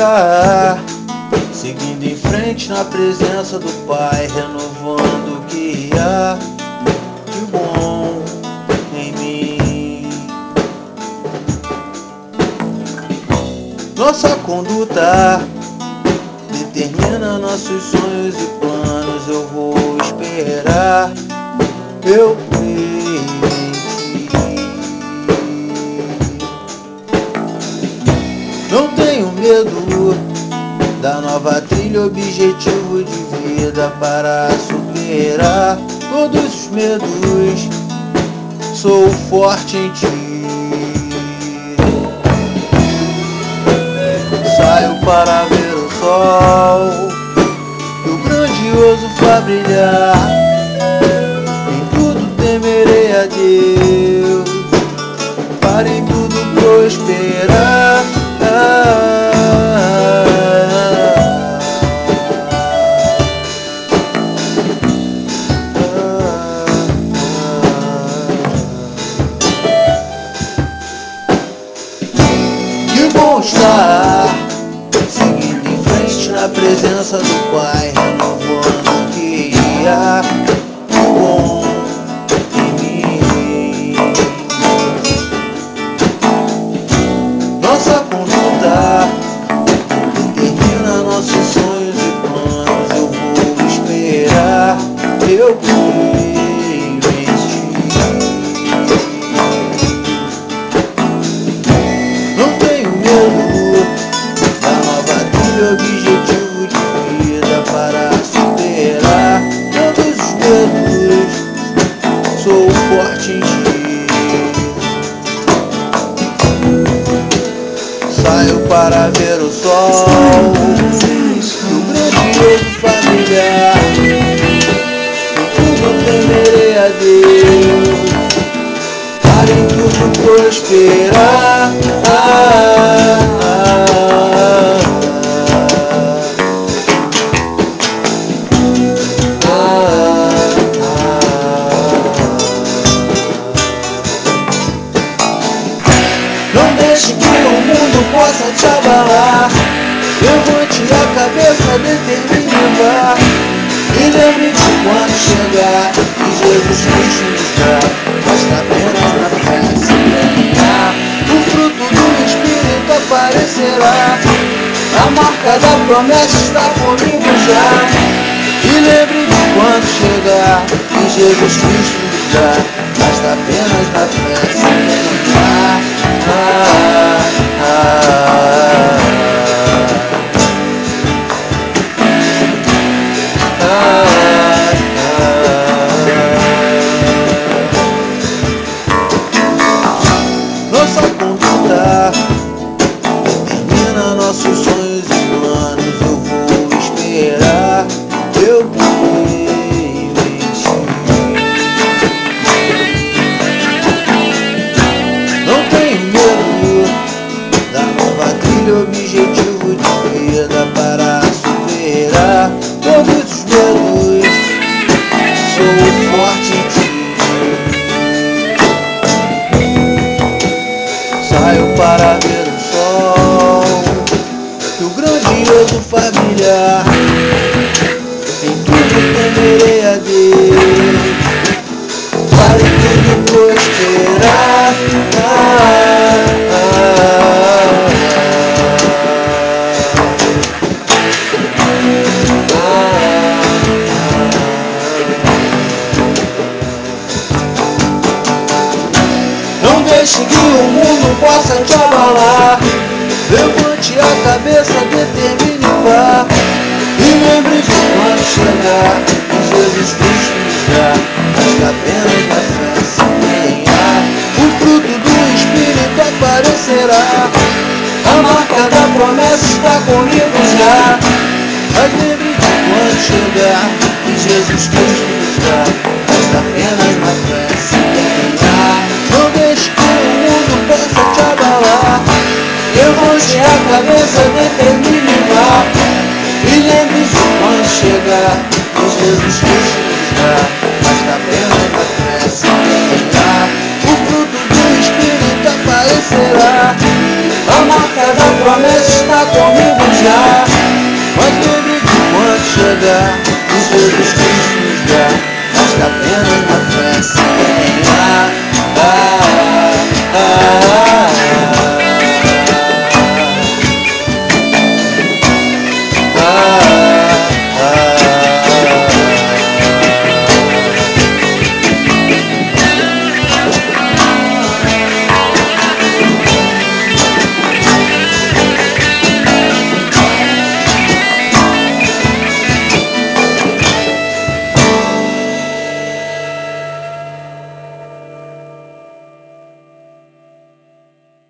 estar seguindo em frente na presença do Pai, renovando o que há de bom em mim. Nossa conduta determina nossos sonhos e planos. Eu vou esperar, eu creio. Não tenho medo objetivo de vida para superar todos os medos. Sou forte em ti. Saio para ver o sol e o grandioso faz brilhar. Em tudo temerei a Deus, para em tudo prosperar. Seguindo em frente na presença do Pai, renovando deixe que o mundo possa te abalar. Levante a cabeça, determine. E lembre de quando chegar que Jesus Cristo dá. Basta apenas na fé se empenhar. O fruto do Espírito aparecerá. A marca da promessa está comigo já. E lembre de quando chegar que Jesus Cristo dá. Basta apenas na fé se empenhar. Ah, ah, que o grandioso faz brilhar. Em tudo temerei a Deus para em tudo prosperar. Não deixe que o mundo possa te abalar. Levante a cabeça, determine o vá. E lembre de quando chegar Jesus Cristo dá. Basta apenas na fé se. O fruto do Espírito aparecerá. A marca da promessa está comigo já. Mas lembre de quando chegar Jesus Cristo nos a cabeça, vá. E lembre-se quando chegar que Jesus Cristo nos dá. Basta apenas na